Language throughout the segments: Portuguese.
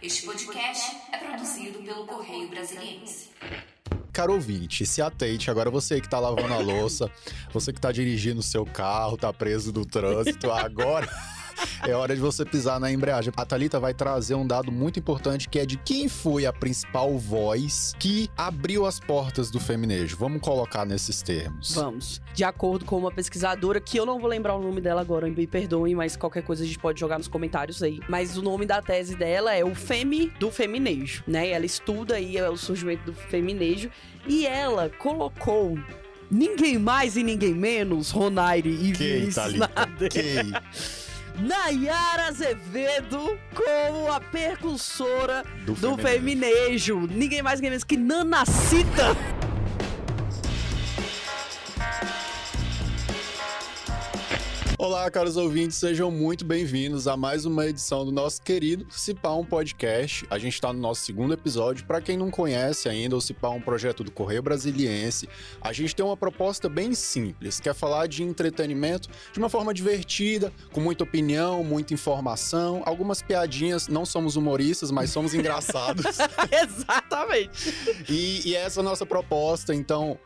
Este podcast é produzido pelo Correio Brasiliense. Caro ouvinte, se atente. Agora você que tá lavando a louça, você que tá dirigindo o seu carro, tá preso do trânsito, agora. É hora de você pisar na embreagem. A Thalita vai trazer um dado muito importante que é de quem foi a principal voz que abriu as portas do feminejo. Vamos colocar nesses termos. Vamos. De acordo com uma pesquisadora, que eu não vou lembrar o nome dela agora, me perdoem, mas qualquer coisa a gente pode jogar nos comentários aí. Mas o nome da tese dela é o Femi do Feminejo, né? Ela estuda aí o surgimento do feminejo e ela colocou ninguém mais e ninguém menos, Ronaire e Vinícius? Nader. Nayara Azevedo como a percussora Do, do feminejo. feminejo. Ninguém mais, ninguém menos que Nanacita. Olá, caros ouvintes, sejam muito bem-vindos a mais uma edição do nosso querido Cipar um Podcast. A gente está no nosso segundo episódio. Para quem não conhece ainda, o Cipar é um projeto do Correio Brasiliense. A gente tem uma proposta bem simples, que é falar de entretenimento de uma forma divertida, com muita opinião, muita informação, algumas piadinhas. Não somos humoristas, mas somos engraçados. Exatamente. E, e essa é a nossa proposta, então.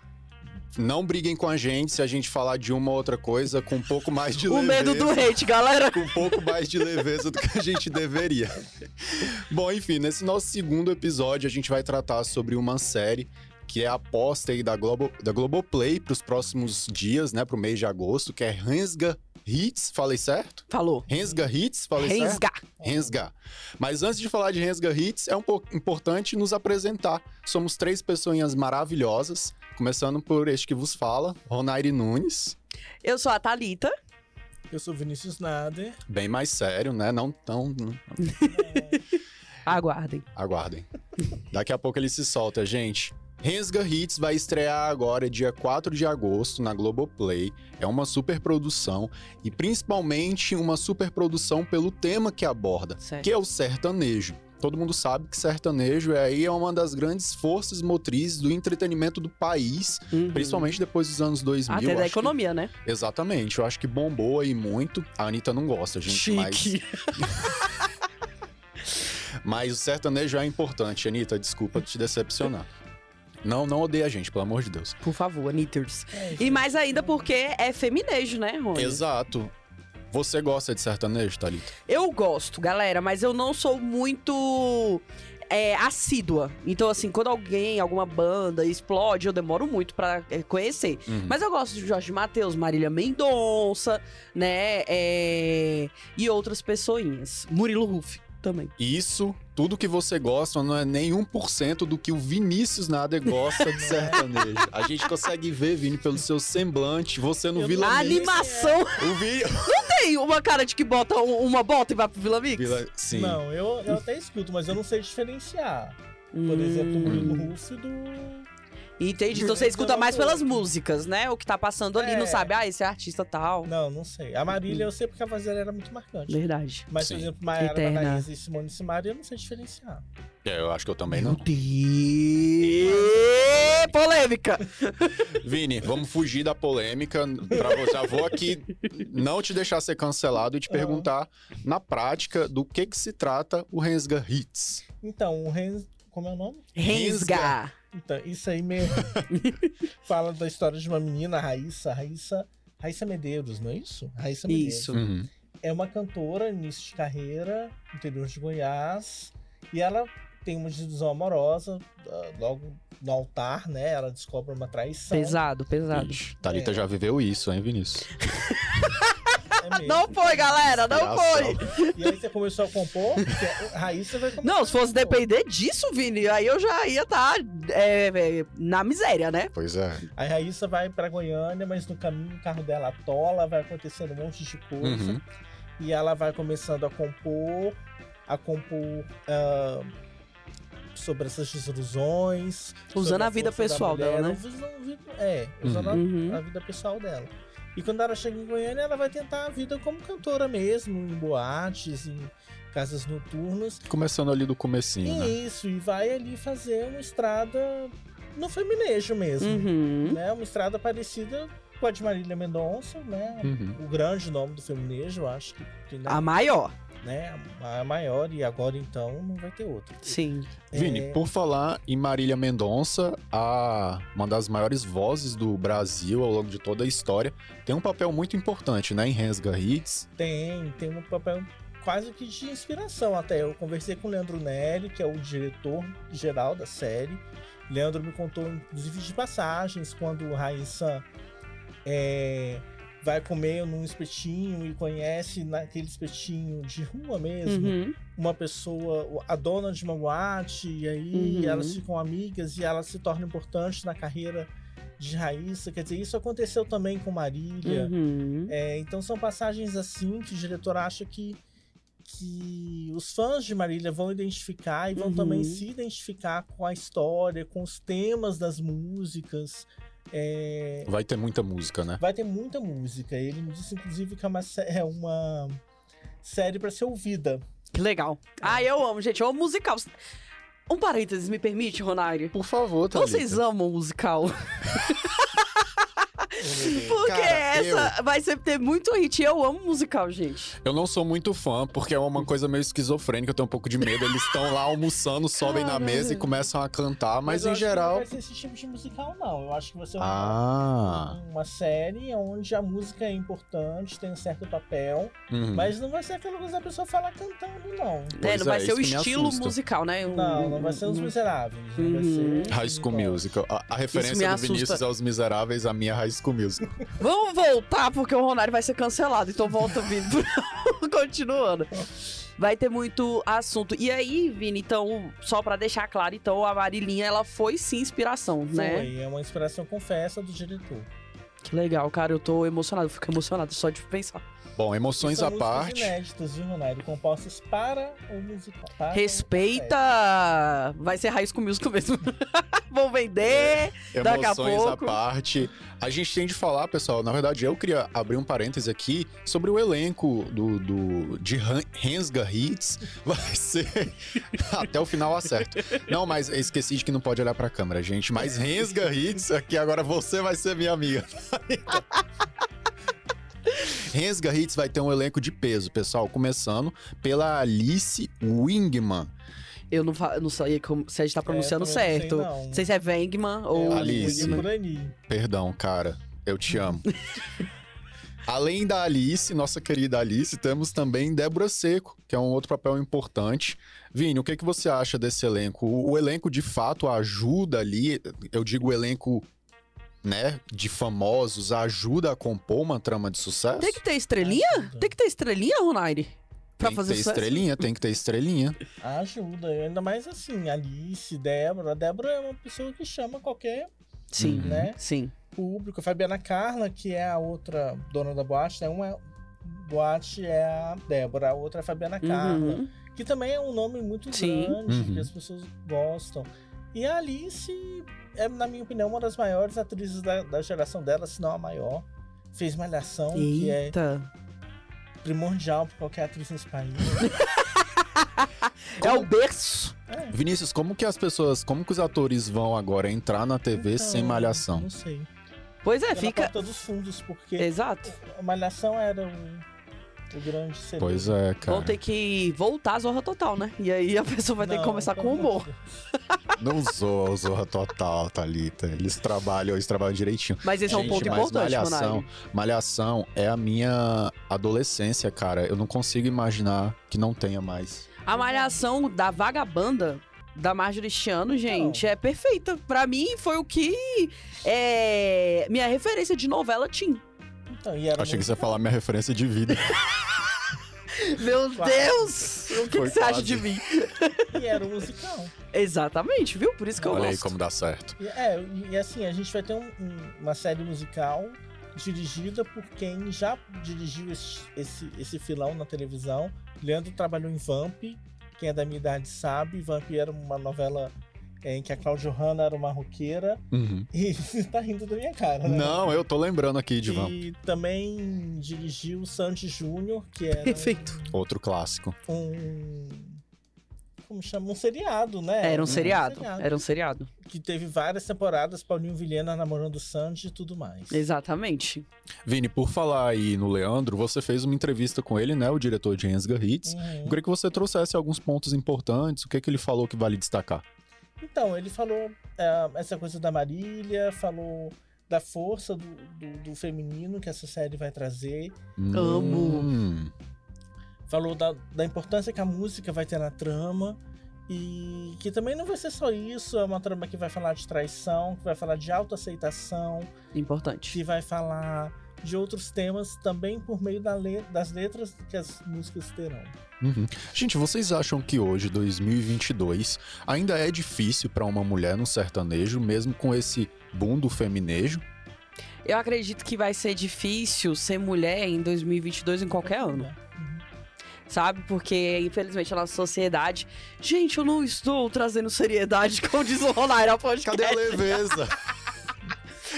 Não briguem com a gente se a gente falar de uma ou outra coisa com um pouco mais de O leveza medo do hate, galera. com um pouco mais de leveza do que a gente deveria. Bom, enfim, nesse nosso segundo episódio a gente vai tratar sobre uma série que é a aposta aí da, Globo, da Globoplay para os próximos dias, né, pro mês de agosto, que é Rensga Hits, falei certo? Falou. Rensga Hits, falei certo? Rensga. Rensga. Mas antes de falar de Rensga Hits, é um pouco importante nos apresentar. Somos três pessoinhas maravilhosas, começando por este que vos fala, Ronaire Nunes. Eu sou a Thalita. Eu sou Vinícius Nader. Bem mais sério, né? Não tão. não- Aguardem. Aguardem. Daqui a pouco ele se solta, gente. Rensga Hits vai estrear agora, dia 4 de agosto, na Globoplay. É uma superprodução e principalmente uma superprodução pelo tema que aborda, Certo. que é o sertanejo. Todo mundo sabe que sertanejo é aí é uma das grandes forças motrizes do entretenimento do país, Uhum. principalmente depois dos anos 2000. Até da acho que- economia, né? Exatamente, eu acho que bombou aí muito. A Anitta não gosta, gente, mas Chique. Mas o sertanejo é importante, Anitta, desculpa te decepcionar. Não, não odeia a gente, pelo amor de Deus. Por favor, Anitters. É, E mais ainda porque é feminejo, né, Rony? Exato. Você gosta de sertanejo, Thalita? Eu gosto, galera, mas eu não sou muito é, assídua. Então, assim, quando alguém, alguma banda explode, eu demoro muito pra é, conhecer. Uhum. Mas eu gosto de Jorge Matheus, Marília Mendonça, né? é, E outras pessoinhas. Murilo Ruff também. Isso, tudo que você gosta não é nem 1% do que o Vinícius Nader gosta de sertanejo. A gente consegue ver, Vini, pelo seu semblante, você no Eu Vila A não- Mix. animação O Vini... tem uma cara de que bota um- uma bota e vai pro Vila Mix? Vila... Sim. Não, eu, eu até escuto, mas eu não sei diferenciar. Por Hum. exemplo, o Murilo do. Entendi. Então você escuta mais pelas músicas, né? O que tá passando ali, É. não sabe, ah, esse é artista tal. Não, não sei. A Marília eu sei porque a voz dela era muito marcante. Verdade. Mas, Sim. por exemplo, Maiara Eterna. Maraíza e Simone Simaria eu não sei diferenciar. É, eu acho que eu também Meu não. Deus! Polêmica! Vini, vamos fugir da polêmica. Pra você, já vou aqui não te deixar ser cancelado e te perguntar, na prática, do que que se trata o Rensga Hits. Então, o Renz. Como é o nome? Rensga. Então, isso aí mesmo. Fala da história de uma menina, a Raíssa. Raíssa. Raíssa Medeiros, não é isso? Raíssa Medeiros. Isso. Uhum. é uma cantora, início de carreira, interior de Goiás, e ela tem uma desilusão amorosa, ah, logo no altar, né? Ela descobre uma traição. Pesado, pesado. Ixi, Thalita É. já viveu isso, hein, Vinícius? É mesmo. Não foi, galera, não foi. E aí você começou a compor, porque a Raíssa vai começar Não, se fosse a depender disso, Vini, aí eu já ia estar na miséria, né? Pois é. A Raíssa vai pra Goiânia, mas no caminho o carro dela atola, vai acontecendo um monte de coisa. Uhum. E ela vai começando a compor, a compor ah, sobre essas desilusões. Usando sobre a vida pessoal mulher, dela, né? usando- é, usando a- Uhum. a, vida pessoal dela. E quando ela chega em Goiânia, ela vai tentar a vida como cantora mesmo, em boates, em casas noturnas. Começando ali do comecinho, né? E isso, e vai ali fazer uma estrada no feminejo mesmo. Uhum. Né? Uma estrada parecida com a de Marília Mendonça, né? Uhum. O grande nome do feminejo, eu acho que tem A maior. Né? A maior e agora então não vai ter outra. Sim. Vini, É, por falar em Marília Mendonça, a, uma das maiores vozes do Brasil ao longo de toda a história, tem um papel muito importante, né, em Rensga Hits. Tem, tem um papel quase que de inspiração até. Eu conversei com o Leandro Nelli, que é o diretor geral da série. Leandro me contou, inclusive, de passagens quando Raíssa é, vai comer num espetinho e conhece naquele espetinho de rua mesmo Uhum. uma pessoa, a dona de uma boate, e aí Uhum. elas ficam amigas e ela se torna importante na carreira de Raíssa. Quer dizer, isso aconteceu também com Marília. Uhum. É, então são passagens assim que o diretor acha que, que os fãs de Marília vão identificar e vão Uhum. também se identificar com a história, com os temas das músicas. É, Vai ter muita música, né? vai ter muita música. Ele me disse, inclusive, que é uma, é uma série para ser ouvida. Que legal. Ah, eu amo, gente. Eu amo musical. Um parênteses, me permite, Ronário? Por favor, Thalita. Vocês amam musical? Porque Cara, essa vai sempre ter muito hit. Eu amo musical, gente. Eu não sou muito fã, porque é uma coisa meio esquizofrênica, eu tenho um pouco de medo. Eles estão lá almoçando, sobem na Caralho. mesa e começam a cantar, mas, eu em acho que geral. Não vai ser esse tipo de musical, não. Eu acho que uma, Ah. uma série onde a música é importante, tem um certo papel. uhum. Mas não vai ser aquela coisa da pessoa falar cantando, não. É, não vai é, ser o estilo musical, né? Não, não vai ser os o- miseráveis. Não vai Uhum. ser. High School Musical. A, a referência do. Vinícius aos Miseráveis, a minha High School Musical. Vamos voltar, porque o Ronário vai ser cancelado. Então volta, Vini. Continuando. Vai ter muito assunto. E aí, Vini, então, só pra deixar claro, então, a Marilinha, ela foi sim inspiração, né? Foi, é uma inspiração, confessa, do diretor. Que legal, cara. Eu tô emocionado, fico emocionado só de pensar. Bom, emoções à parte. inéditas, viu, Ronário? Compostas para o musical. para o Respeita! Vai ser Raiz com Musical mesmo. Vão vender. Daqui a Emoções à pouco. parte. A gente tem de falar, pessoal. Na verdade, eu queria abrir um parêntese aqui sobre o elenco do, do de Rensga Hits. Vai ser. Até o final acerto. Não, mas esqueci de que não pode olhar pra câmera, gente. Mas Rensga Hits, aqui agora você vai ser minha amiga. Rensga Hits vai ter um elenco de peso, pessoal. Começando pela Alice Wingman. Eu não, não sei como, se a gente tá pronunciando É, eu também não sei, certo. não. Não sei se é Wengman ou. É, Alice. Por aí. Perdão, cara. Eu te amo. Além da Alice, nossa querida Alice, temos também Débora Seco, que é um outro papel importante. Vini, o que, que você acha desse elenco? O, o elenco de fato ajuda ali, eu digo o elenco, né, de famosos, ajuda a compor uma trama de sucesso? Tem que ter estrelinha? Ajuda. Tem que ter estrelinha, Ronaire? Pra Tem que fazer ter sucesso? estrelinha, tem que ter estrelinha. Ajuda, ainda mais assim, Alice, Débora. A Débora é uma pessoa que chama qualquer Sim, Uhum. né? sim. público. A Fabiana Carla, que é a outra dona da boate, né? Uma boate é a Débora, a outra é a Fabiana Carla. Uhum. Que também é um nome muito Sim. grande, Uhum. que as pessoas gostam. E a Alice é, na minha opinião, uma das maiores atrizes da, da geração dela, se não a maior. Fez Malhação, que é Eita. primordial para qualquer atriz nesse país. É o berço. É, Vinícius, como que as pessoas, como que os atores vão agora entrar na TV então, sem malhação? Não sei. Pois é, É fica. na porta dos fundos, porque Exato. a Malhação era o, o grande CD. Pois é, cara. Vão ter que voltar à Zorra Total, né? E aí a pessoa vai ter que começar com humor. Não zoa o Zorra Total, Thalita. Eles trabalham, eles trabalham direitinho. Mas esse é um Gente, ponto importante, Malhação. Malhação é a minha adolescência, cara. Eu não consigo imaginar que não tenha mais. A malhação da vagabanda da Marjorie Chiano, gente, é perfeita. Pra mim, foi o que é minha referência de novela tinha. Achei que você ia muito- falar minha referência de vida. Meu Quase. Deus! O que, que você acha de mim? E era um musical. Exatamente, viu? Por isso que eu Olha aí gosto. como dá certo. E, é, e, e assim, a gente vai ter um- um- uma série musical dirigida por quem já dirigiu esse, esse, esse filão na televisão. Leandro trabalhou em Vamp, quem é da minha idade sabe. Vamp era uma novela é, em que a Cláudia Hanna era uma roqueira. Uhum. E você tá rindo da minha cara, né? Não, eu tô lembrando aqui de Van. E também dirigiu Sandy Júnior, que era Perfeito. Outro clássico. um. como chama? Um seriado, né? Era um seriado. seriado. Era um seriado. Que teve várias temporadas, Paulinho Vilhena namorando o Sanji e tudo mais. Exatamente. Vini, por falar aí no Leandro, você fez uma entrevista com ele, né? O diretor de Ensgar Hits. Uhum. Eu queria que você trouxesse alguns pontos importantes. O que, é que ele falou que vale destacar? Então, ele falou é, essa coisa da Marília, falou da força do, do, do feminino que essa série vai trazer, Amo. Hum, falou da, da importância que a música vai ter na trama. E que também não vai ser só isso, é uma trama que vai falar de traição, que vai falar de autoaceitação, Importante. que vai falar de outros temas também por meio da le- das letras que as músicas terão. uhum. Gente, vocês acham que hoje, 2022, ainda é difícil pra uma mulher no sertanejo, mesmo com esse boom do feminejo? Eu acredito que vai ser difícil ser mulher em 2022 em qualquer ano. Uhum. Sabe? Porque, infelizmente, a nossa sociedade. Gente, eu não estou trazendo seriedade, como diz o podcast. Cadê a leveza?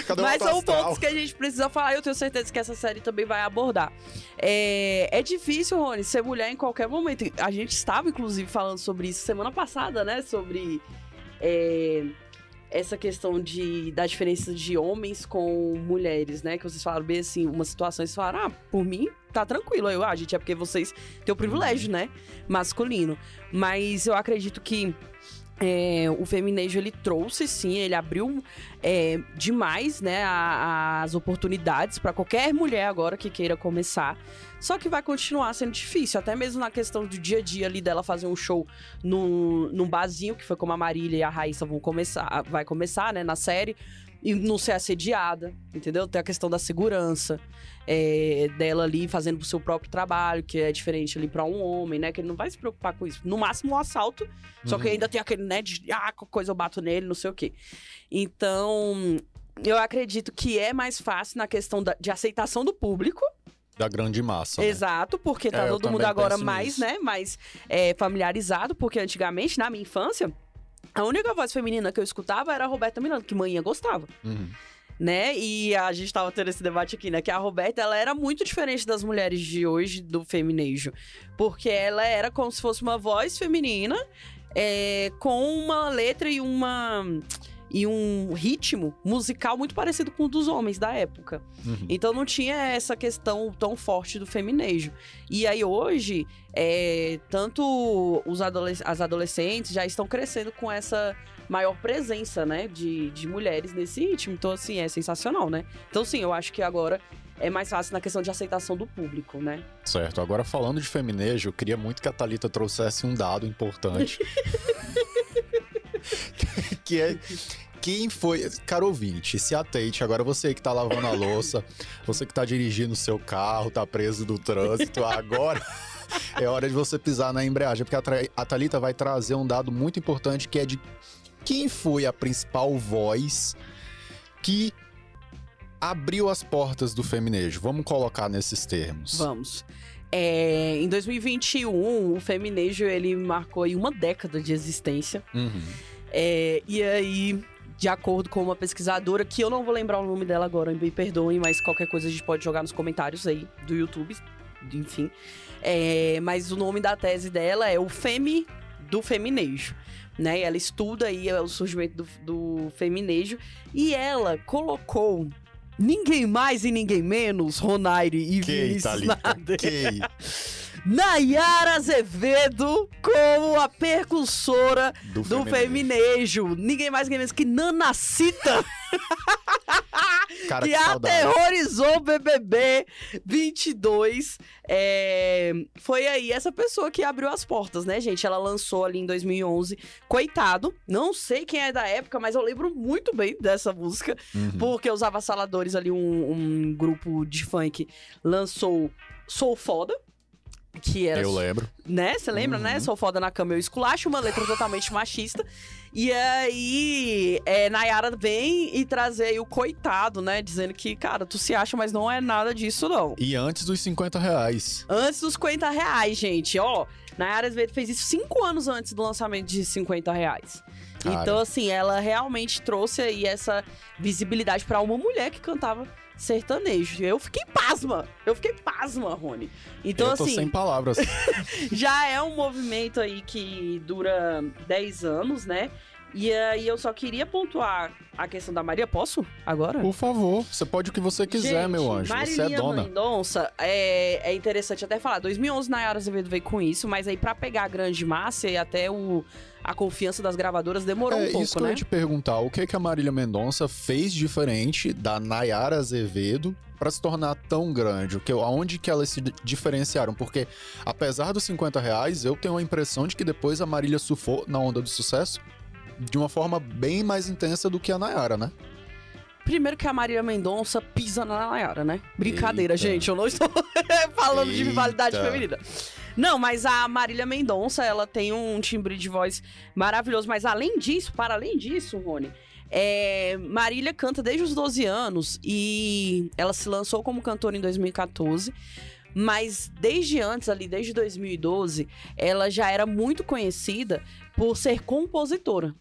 Cadê Mas são astral? pontos que a gente precisa falar e eu tenho certeza que essa série também vai abordar. É, é difícil, Rony, ser mulher em qualquer momento. A gente estava, inclusive, falando sobre isso semana passada, né? Sobre é, essa questão de, da diferença de homens com mulheres, né? Que vocês falaram bem assim, uma situação, vocês falaram, ah, por mim tá tranquilo. Eu, ah, gente, é porque vocês têm o privilégio, né? Masculino. Mas eu acredito que é, o feminejo ele trouxe sim, ele abriu é, demais, né, a- as oportunidades para qualquer mulher agora que queira começar. Só que vai continuar sendo difícil, até mesmo na questão do dia a dia ali dela fazer um show num, num barzinho, que foi como a Marília e a Raíssa vão começar, vai começar, né, na série, e não ser assediada, entendeu? Tem a questão da segurança é, dela ali fazendo o seu próprio trabalho, que é diferente ali para um homem, né, que ele não vai se preocupar com isso. No máximo um assalto, só que Uhum. ainda tem aquele, né, de ah, coisa eu bato nele, não sei o quê. Então, eu acredito que é mais fácil na questão da- de aceitação do público. Da grande massa. né? Exato, porque tá É, todo mundo agora mais, nisso. né, mais é, familiarizado, porque antigamente, na minha infância, a única voz feminina que eu escutava era a Roberta Miranda, que manhã gostava Uhum. né? E a gente tava tendo esse debate aqui, né? Que a Roberta, ela era muito diferente das mulheres de hoje do feminejo. Porque ela era como se fosse uma voz feminina é, com uma letra e uma... E um ritmo musical muito parecido com o dos homens da época. Uhum. Então não tinha essa questão tão forte do feminejo. E aí hoje, é, tanto os adolesc- as adolescentes já estão crescendo com essa maior presença, né, de, de mulheres nesse ritmo. Então, assim, é sensacional, né? Então, sim, eu acho que agora é mais fácil na questão de aceitação do público, né? Certo. Agora, falando de feminejo, eu queria muito que a Thalita trouxesse um dado importante. que é. Quem foi. Caro ouvinte, se atente. Agora você que tá lavando a louça, você que tá dirigindo o seu carro, tá preso do trânsito, agora. É hora de você pisar na embreagem, porque a, Thalita vai trazer um dado muito importante que é de quem foi a principal voz que abriu as portas do feminejo. Vamos colocar nesses termos. Vamos. É, em 2021, o feminejo, ele marcou aí uma década de existência. Uhum. É, e aí, de acordo com uma pesquisadora, que eu não vou lembrar o nome dela agora, me perdoem, mas qualquer coisa a gente pode jogar nos comentários aí do YouTube, enfim. É, mas o nome da tese dela é o Femi do Feminejo. Né? Ela estuda aí o surgimento do, do feminejo e ela colocou ninguém mais e ninguém menos, Ronaire e Que, Vinícius? Nader. Que? Nayara Azevedo como a percussora Do, do feminejo. Ninguém mais, ninguém menos que Nanacita, Cara, que que aterrorizou o BBB 22. É, Foi aí essa pessoa que abriu as portas, né, gente? Ela lançou ali em 2011. Coitado, não sei quem é da época, mas eu lembro muito bem dessa música. Uhum. Porque os avassaladores ali, um, um grupo de funk, lançou Sou Foda. Que era Eu lembro. né? Você lembra, né? Uhum. Sou foda na cama, eu esculacho, uma letra totalmente machista. E aí, é, Nayara vem e trazer aí o coitado, né? Dizendo que, cara, tu se acha, mas não é nada disso, não. E antes dos 50 reais. Antes dos 50 reais, gente, ó. Nayara Azevedo fez isso cinco anos antes do lançamento de 50 reais. Cara. Então, assim, ela realmente trouxe aí essa visibilidade pra uma mulher que cantava sertanejo. Eu fiquei pasma. Eu fiquei pasma, Rony. Então, eu tô assim, sem palavras. já é um movimento aí que dura 10 anos, né? E aí eu só queria pontuar a questão da Maria. Posso? Agora? Por favor, você pode o que você quiser, Gente, meu anjo. Você é dona. Mendonça é, é interessante até falar. 2011 Nayara Azevedo veio com isso, mas aí pra pegar a grande massa e até o, a confiança das gravadoras demorou É um pouco, isso que eu né? ia te perguntar. O que, que a Marília Mendonça fez diferente da Nayara Azevedo pra se tornar tão grande? O que, aonde que elas se di- diferenciaram? Porque, apesar dos 50 reais, eu tenho a impressão de que depois a Marília surfou na onda do sucesso de uma forma bem mais intensa do que a Nayara, né? Primeiro que a Maria Mendonça pisa na Nayara, né? Brincadeira, Eita. gente. Eu não estou falando de Eita. rivalidade feminina. Não, mas a Marília Mendonça, ela tem um timbre de voz maravilhoso. Mas além disso, para além disso, Rony, é, Marília canta desde os 12 anos e ela se lançou como cantora em 2014. Mas desde antes, ali, desde 2012, ela já era muito conhecida por ser compositora.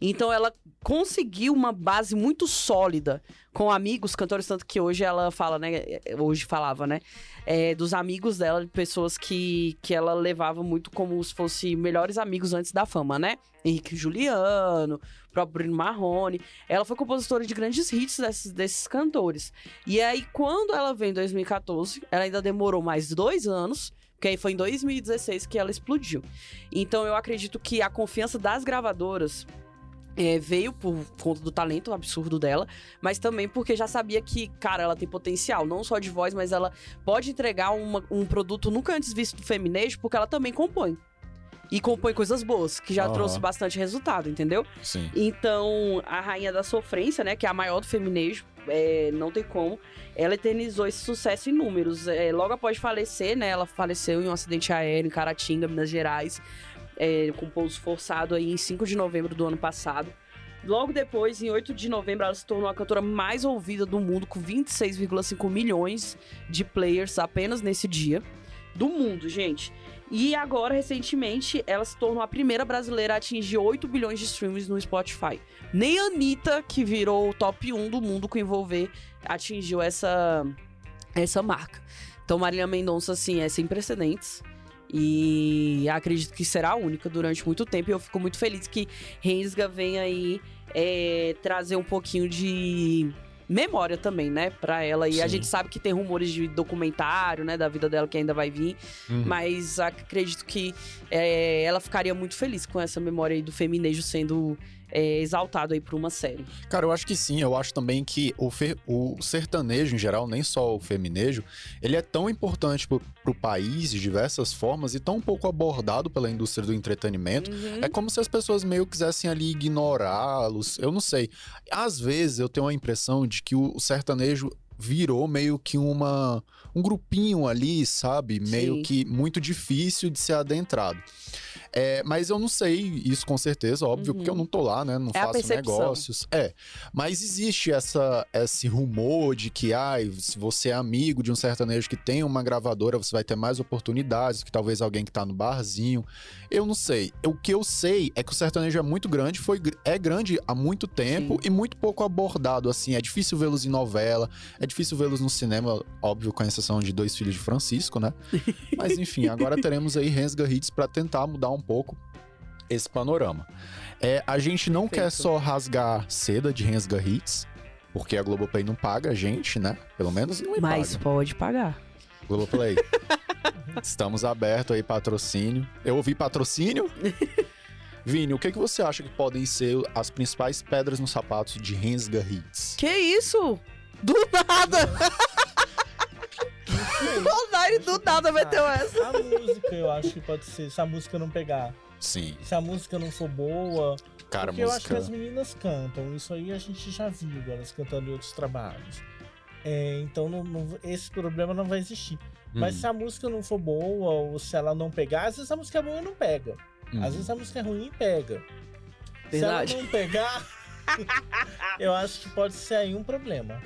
Então ela conseguiu uma base muito sólida com amigos, cantores, tanto que hoje ela fala, né? Hoje falava, né? é, dos amigos dela, de pessoas que, que ela levava muito como se fossem melhores amigos antes da fama, né? Henrique Juliano, próprio Bruno Marrone. Ela foi compositora de grandes hits desses, desses cantores. E aí, quando ela veio em 2014, ela ainda demorou mais dois anos. Porque aí foi em 2016 que ela explodiu. Então eu acredito que a confiança das gravadoras é, veio por conta do talento absurdo dela, mas também porque já sabia que, cara, ela tem potencial, não só de voz, mas ela pode entregar uma- um produto nunca antes visto do feminejo, porque ela também compõe. E compõe coisas boas, que já Aham. trouxe bastante resultado, entendeu? Sim. Então, a Rainha da Sofrência, né, que é a maior do feminejo, é, não tem como, ela eternizou esse sucesso em números. É, logo após falecer, né, ela faleceu em um acidente aéreo em Caratinga, Minas Gerais, é, com pouso forçado aí em 5 de novembro do ano passado. Logo depois, em 8 de novembro, ela se tornou a cantora mais ouvida do mundo, com 26,5 milhões de players apenas nesse dia. Do mundo, gente. E agora, recentemente, ela se tornou a primeira brasileira a atingir 8 bilhões de streams no Spotify. Nem a Anitta, que virou o top 1 do mundo com envolver, atingiu essa, essa marca. Então, Marília Mendonça, assim, é sem precedentes. E acredito que será a única durante muito tempo. E eu fico muito feliz que Rensga venha aí é, trazer um pouquinho de memória também, né, pra ela. E a Sim. gente sabe que tem rumores de documentário, né, da vida dela que ainda vai vir. Uhum. Mas acredito que é, ela ficaria muito feliz com essa memória aí do feminejo sendo é, exaltado aí por uma série. Cara, eu acho que sim. Eu acho também que o, o sertanejo, em geral, nem só o feminejo, ele é tão importante pro, pro país de diversas formas e tão pouco abordado pela indústria do entretenimento. Uhum. É como se as pessoas meio quisessem ali ignorá-los. Eu não sei. Às vezes eu tenho a impressão de que o sertanejo virou meio que uma um grupinho ali, sabe? Meio Sim. que muito difícil de ser adentrado. É, mas eu não sei isso com certeza, óbvio, Uhum. porque eu não tô lá, né? Não É faço negócios. É. Mas existe essa, esse rumor de que, ai, se você é amigo de um sertanejo que tem uma gravadora, você vai ter mais oportunidades que talvez alguém que tá no barzinho. Eu não sei. O que eu sei é que o sertanejo é muito grande, foi, é grande há muito tempo e muito pouco abordado, assim. É difícil vê-los em novela, é difícil vê-los no cinema, óbvio, com exceção de Dois Filhos de Francisco, né? Mas enfim, agora teremos aí Rensga Hits pra tentar mudar um pouco esse panorama. É, a gente não quer Perfeito. só rasgar seda de Rensga Hits, porque a Globoplay não paga a gente, né? Pelo menos não me Mas paga. pode pagar. Globoplay. Estamos abertos aí, patrocínio. Eu ouvi patrocínio? Vini, o que, que você acha que podem ser as principais pedras nos sapatos de Rensga Hits? Que isso? Do nada! o Nair do nada meteu essa. A música, eu acho que pode ser. Se a música não pegar, Sim, se a música não for boa. cara, porque eu acho que música. as meninas cantam. Isso aí a gente já viu elas cantando em outros trabalhos. É, então não- não- esse problema não vai existir. Mas Hum, se a música não for boa, ou se ela não pegar, às vezes a música é boa e não pega. hum. Às vezes a música é ruim e pega. Verdade. Se ela não pegar, eu acho que pode ser aí um problema.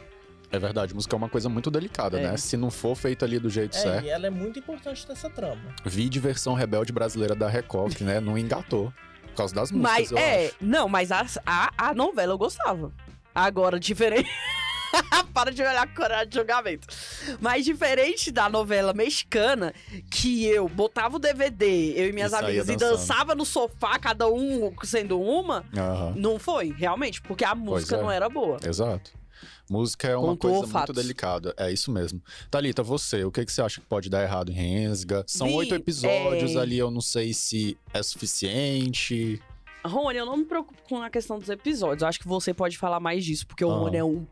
É verdade, música é uma coisa muito delicada, É. né? Se não for feita ali do jeito É, certo. e ela é muito importante nessa trama. Vi de versão rebelde brasileira da Record, que né, não engatou. Por causa das músicas, Mas, eu é, acho. não, mas a, a, a novela eu gostava. Agora, diferente. Para de olhar com cara de julgamento. Mas diferente da novela mexicana, que eu botava o DVD, eu e minhas E amigas, e dançava no sofá, cada um sendo uma, Aham. não foi, realmente, porque a música é. não era boa. Exato. Música é uma Pontuou coisa fatos. muito delicada. É isso mesmo. Thalita, você, o que, que você acha que pode dar errado em Rensga? São Vi, oito episódios é- ali, eu não sei se é suficiente. Rony, eu não me preocupo com a questão dos episódios. Eu acho que você pode falar mais disso, porque o Ah. Rony é um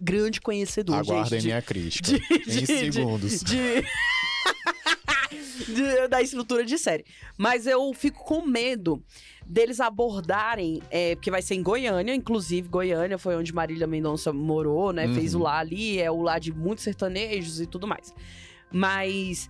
grande conhecedor, Aguardem gente. minha crítica. de- em de- de- segundos. de- de- da estrutura de série. Mas eu fico com medo deles abordarem, é, porque vai ser em Goiânia, inclusive Goiânia foi onde Marília Mendonça morou, né? Uhum. Fez o lá ali, é o lá de muitos sertanejos e tudo mais. Mas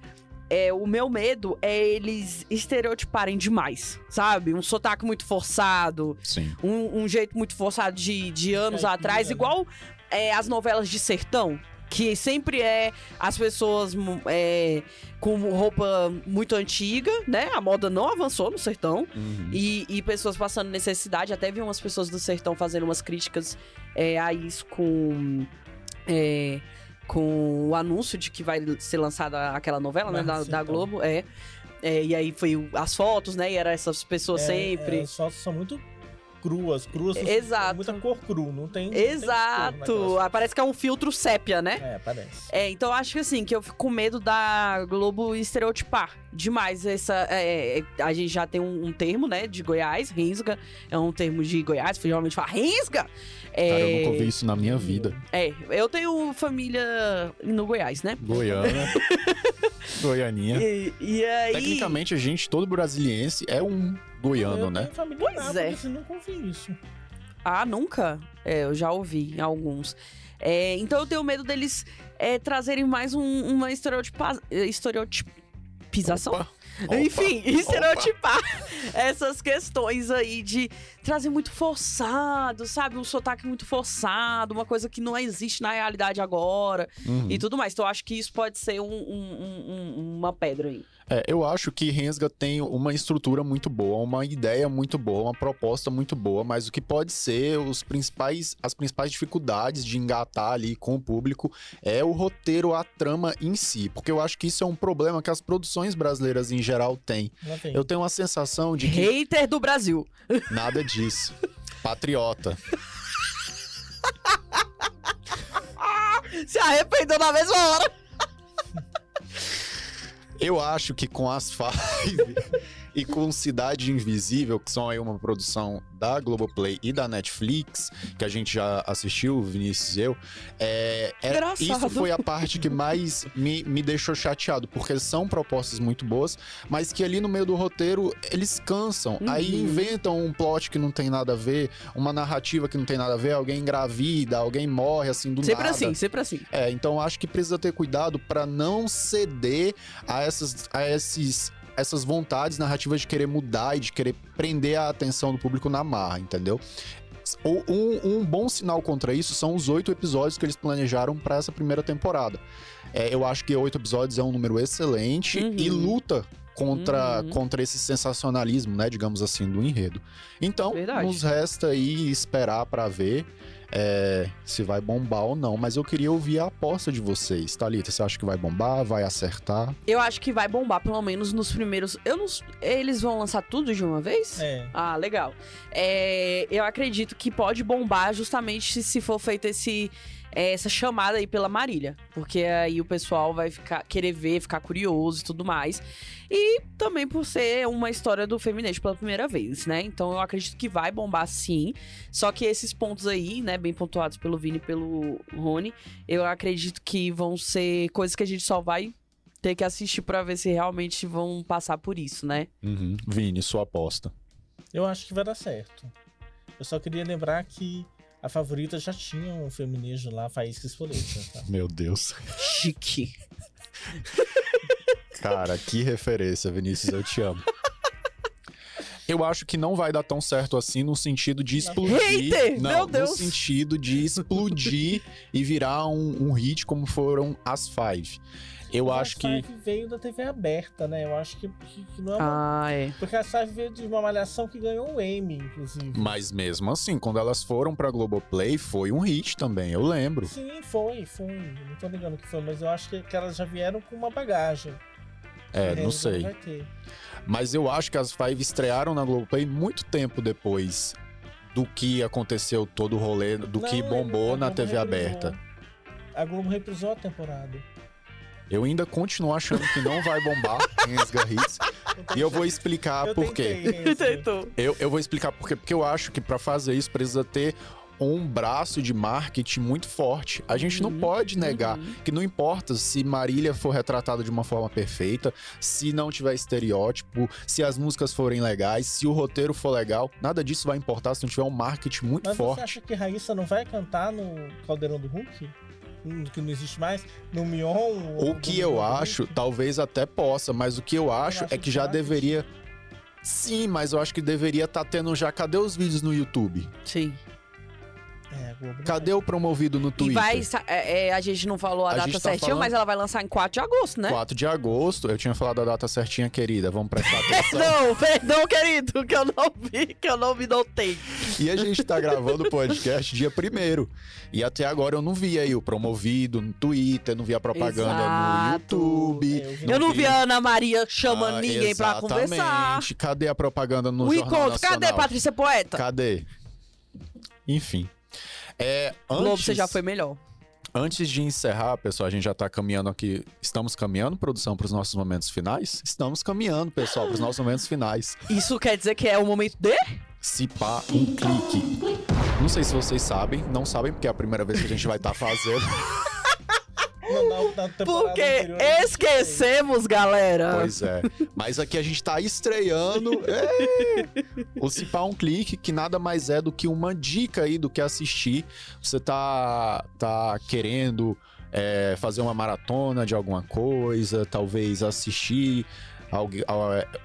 é, o meu medo é eles estereotiparem demais, sabe? Um sotaque muito forçado, Sim. um, um jeito muito forçado de, de anos Caipira, atrás, né? igual é, as novelas de sertão. Que sempre é as pessoas mu- é, com roupa muito antiga, né? A moda não avançou no sertão. Uhum. E, e pessoas passando necessidade. Até vi umas pessoas do sertão fazendo umas críticas é, a isso com. é, com o anúncio de que vai ser lançada aquela novela, né? Da, Marca da Sertão. Globo. É. É, e aí foi as fotos, né? E era essas pessoas É, sempre. é, as fotos são muito cruas, cruas. Exato. Muita cor cru, não tem. não tem cor Exato! Ah, Parece que é um filtro sépia, né? É, parece. É, então eu acho que assim, que eu fico com medo da Globo estereotipar demais essa. é, é, a gente já tem um, um termo, né, de Goiás, rensga. É um termo de Goiás, geralmente fala rensga. É, Cara, eu nunca ouvi isso na minha vida. é, eu tenho família no Goiás, né? Goiânia. Goianinha. E, e aí. Tecnicamente, a gente, todo brasiliense, é um goiano, eu né? tenho família Pois Nápoles, é. nunca ouvi isso. Ah, nunca? É, eu já ouvi em alguns. É, então eu tenho medo deles é, trazerem mais um- uma estereotipa, estereotipização. Opa, opa, Enfim, opa. estereotipar essas questões aí de trazer muito forçado, sabe? Um sotaque muito forçado, uma coisa que não existe na realidade agora Uhum. e tudo mais. Então, eu acho que isso pode ser um- um- um- uma pedra aí. É, eu acho que Rensga tem uma estrutura muito boa, uma ideia muito boa, uma proposta muito boa, mas o que pode ser os principais, as principais dificuldades de engatar ali com o público é o roteiro, a trama em si, porque eu acho que isso é um problema que as produções brasileiras em geral têm. Eu tenho uma sensação de que Hater do Brasil. nada disso. Patriota. Se arrependeu na mesma hora. Eu acho que com as Five e com Cidade Invisível, que são aí uma produção da Globoplay e da Netflix, que a gente já assistiu, Vinícius e eu, é, é- isso foi a parte que mais me, me deixou chateado, porque são propostas muito boas, mas que ali no meio do roteiro eles cansam. Aí Uhum. inventam um plot que não tem nada a ver, uma narrativa que não tem nada a ver, alguém engravida, alguém morre assim do Sempre nada. assim, sempre assim. É, então acho que precisa ter cuidado pra não ceder a essas, a esses, essas vontades narrativas de querer mudar e de querer prender a atenção do público na marra, entendeu? Um, um bom sinal contra isso são os oito episódios que eles planejaram pra essa primeira temporada. É, eu acho que oito episódios é um número excelente Uhum. e luta contra, Uhum. contra esse sensacionalismo, né, digamos assim, do enredo. Então, Verdade. nos resta aí esperar pra ver é, se vai bombar ou não, mas eu queria ouvir a aposta de vocês. Thalita, você acha que vai bombar, vai acertar? Eu acho que vai bombar, pelo menos nos primeiros. Eu não. Eles vão lançar tudo de uma vez? É. Ah, legal. É, eu acredito que pode bombar justamente se- se for feita esse, é, essa chamada aí pela Marília. Porque aí o pessoal vai ficar, querer ver, ficar curioso e tudo mais. E também por ser uma história do Feminejo pela primeira vez, né? Então eu acredito que vai bombar sim. Só que esses pontos aí, né, bem pontuados pelo Vini e pelo Rony, eu acredito que vão ser coisas que a gente só vai ter que assistir pra ver se realmente vão passar por isso, né? Vini, sua aposta. Eu acho que vai dar certo. Eu só queria lembrar que a favorita já tinha um feminejo lá, Faísca Espoleta. Tá? Meu Deus. Chique. Cara, que referência, Vinícius, eu te amo. Eu acho que não vai dar tão certo assim no sentido de explodir. Hater! Não, Meu Deus! no sentido de explodir e virar um, um hit como foram as Five. Eu Mas acho a que. Five veio da TV aberta, né? Eu acho que, que, que não é uma... Ah, é. Porque a Five veio de uma malhação que ganhou o Emmy, inclusive. Mas mesmo assim, quando elas foram pra Globoplay, foi um hit também, eu lembro. Sim, foi, foi. Não tô ligando que foi, mas eu acho que, que elas já vieram com uma bagagem. É, Que não a sei. Mas eu acho que as Five estrearam na Globoplay muito tempo depois do que aconteceu todo o rolê, do que Não, bombou a na TV reprisou. aberta. A Globo reprisou a temporada. Eu ainda continuo achando que não vai bombar em Esga Hits. E eu vou explicar eu por quê. Tentou. Eu, eu vou explicar por quê. Porque eu acho que pra fazer isso precisa ter um braço de marketing muito forte. A gente não Uhum, pode negar uhum. que não importa se Marília for retratada de uma forma perfeita, se não tiver estereótipo, se as músicas forem legais, se o roteiro for legal, nada disso vai importar se não tiver um marketing muito Mas você forte. acha que Raíssa não vai cantar no Caldeirão do Hulk? Hum, Que não existe mais? No Mion? O que eu acho, talvez até possa, mas o que eu acho acho é que que já marketing. deveria. Sim, mas eu acho que deveria estar tendo já. Cadê os vídeos no YouTube? Sim. É, Globo não Cadê o promovido no E Twitter? vai. sa- é, é, a gente não falou a, A data tá certinha, falando- mas ela vai lançar em 4 de agosto, né? 4 de agosto. Eu tinha falado a data certinha, querida. Vamos prestar atenção. Não, perdão, querido, que eu não vi, que eu não me notei. e a gente tá gravando o podcast dia 1 E até agora eu não vi aí o promovido no Twitter, não vi a propaganda no Exato. YouTube. É, eu eu não vi. a Ana Maria chamando Ah, ninguém pra conversar. Cadê a propaganda no o Jornal encontro, cadê Nacional? Patrícia Poeta? Cadê? Enfim. É, antes, Globo, você já foi melhor. Antes de encerrar, pessoal, a gente já tá caminhando aqui. Estamos caminhando, produção, para os nossos momentos finais? Estamos caminhando, pessoal, para os nossos momentos finais. Isso quer dizer que é o momento de? Se pá, um clique. Não sei se vocês sabem, não sabem, porque é a primeira vez que a gente vai estar fazendo. Na, na, Porque anterior, esquecemos, galera. Pois é. Mas aqui a gente tá estreando é, o Pá um Clique, que nada mais é do que uma dica aí do que assistir. Você tá, tá querendo é, fazer uma maratona de alguma coisa, talvez assistir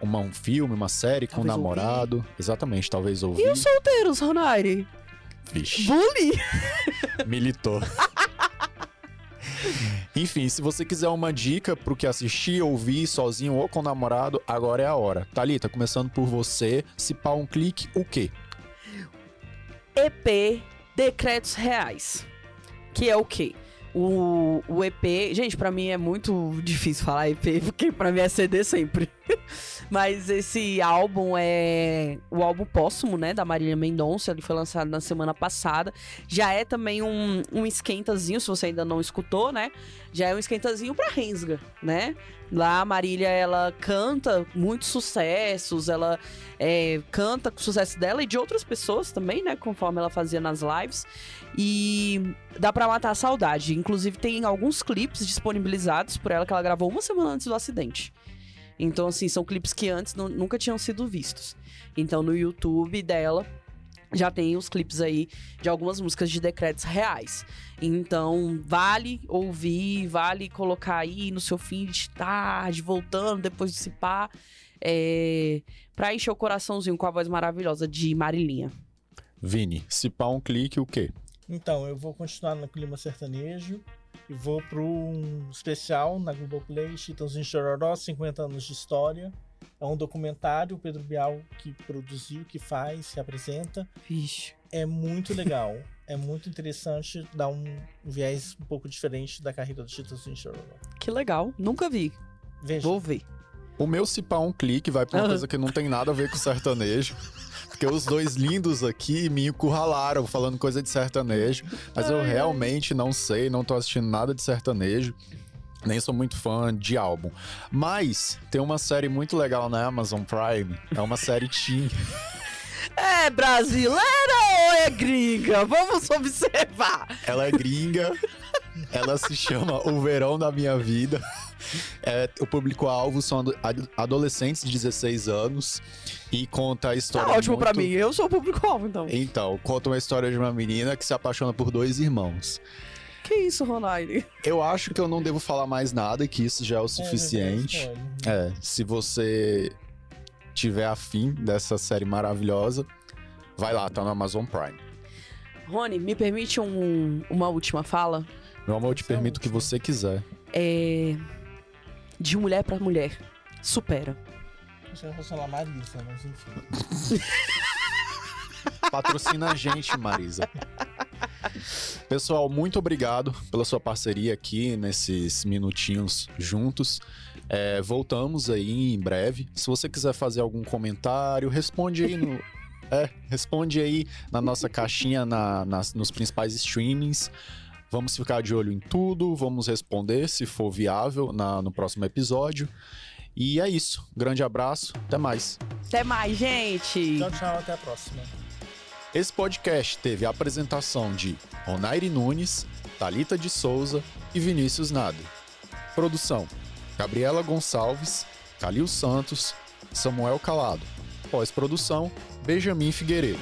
uma, um filme, uma série com um Talvez namorado. Exatamente, talvez E ouvir. os solteiros, Ronaire? Vixe, Bullying? militou. Enfim, se você quiser uma dica pro que assistir, ouvir sozinho ou com o namorado, agora é a hora. Thalita, começando por você, se pá um clique, o quê? EP Decretos Reais. Que é o quê? O, o EP. Gente, pra mim é muito difícil falar EP, porque pra mim é CD sempre. Mas esse álbum é o álbum póstumo, né, da Marília Mendonça. Ele foi lançado na semana passada. Já é também um, um esquentazinho, se você ainda não escutou, né? Já é um esquentazinho pra Rensga, né? Lá a Marília, ela canta muitos sucessos, ela é, canta com o sucesso dela e de outras pessoas também, né? Conforme ela fazia nas lives. E dá pra matar a saudade. Inclusive, tem alguns clipes disponibilizados por ela que ela gravou uma semana antes do acidente. Então, assim, são clipes que antes nu- nunca tinham sido vistos. Então, no YouTube dela já tem os clipes aí de algumas músicas de decretos reais. Então, vale ouvir, vale colocar aí no seu fim de tarde, voltando depois de se pá, é, pra encher o coraçãozinho com a voz maravilhosa de Marilinha. Vini, se pá um clique, o quê? Então, eu vou continuar no clima sertanejo e vou para um especial na Globoplay, Chitãozinho Chororó, 50 anos de história. É um documentário, o Pedro Bial que produziu, que faz, que apresenta. Vixe. É muito legal, é muito interessante, dá um viés um pouco diferente da carreira do Chitãozinho Chororó. Que legal. Nunca vi. Veja, Vou ver. O meu se pá um clique vai pra uma coisa que não tem nada a ver com sertanejo. Porque os dois lindos aqui me encurralaram falando coisa de sertanejo. Mas eu realmente não sei, não tô assistindo nada de sertanejo. Nem sou muito fã de álbum. Mas tem uma série muito legal na Amazon Prime. É uma série teen. É brasileira ou é gringa? Vamos observar. Ela é gringa. Ela se chama O Verão da Minha Vida. É, o público-alvo são ado- ad- adolescentes de 16 anos. E conta a Tá história. ótimo pra muito- mim. Eu sou o público-alvo, então. Então, conta uma história de uma menina que se apaixona por dois irmãos. Que isso, Ronaldo? Eu acho que eu não devo falar mais nada, que isso já é o é, suficiente. spoiler. É, se você tiver afim dessa série maravilhosa, vai lá, tá no Amazon Prime. Rony, me permite um- uma última fala? Meu amor, eu te é permito o que você quiser. É. De mulher pra mulher. Supera. Que fosse falar Marisa, mas enfim. Patrocina a gente, Marisa. Pessoal, muito obrigado pela sua parceria aqui nesses minutinhos juntos. É, voltamos aí em breve. Se você quiser fazer algum comentário, responde aí no. É, responde aí na nossa caixinha na- nas- nos principais streamings. Vamos ficar de olho em tudo, vamos responder se for viável na- no próximo episódio. E é isso. Grande abraço, até mais. Até mais, gente! Tchau, tchau, até a próxima. Esse podcast teve a apresentação de Ronaire Nunes, Talita de Souza e Vinícius Nada. Produção: Gabriela Gonçalves, Calil Santos, Samuel Calado. Pós-produção: Benjamin Figueiredo.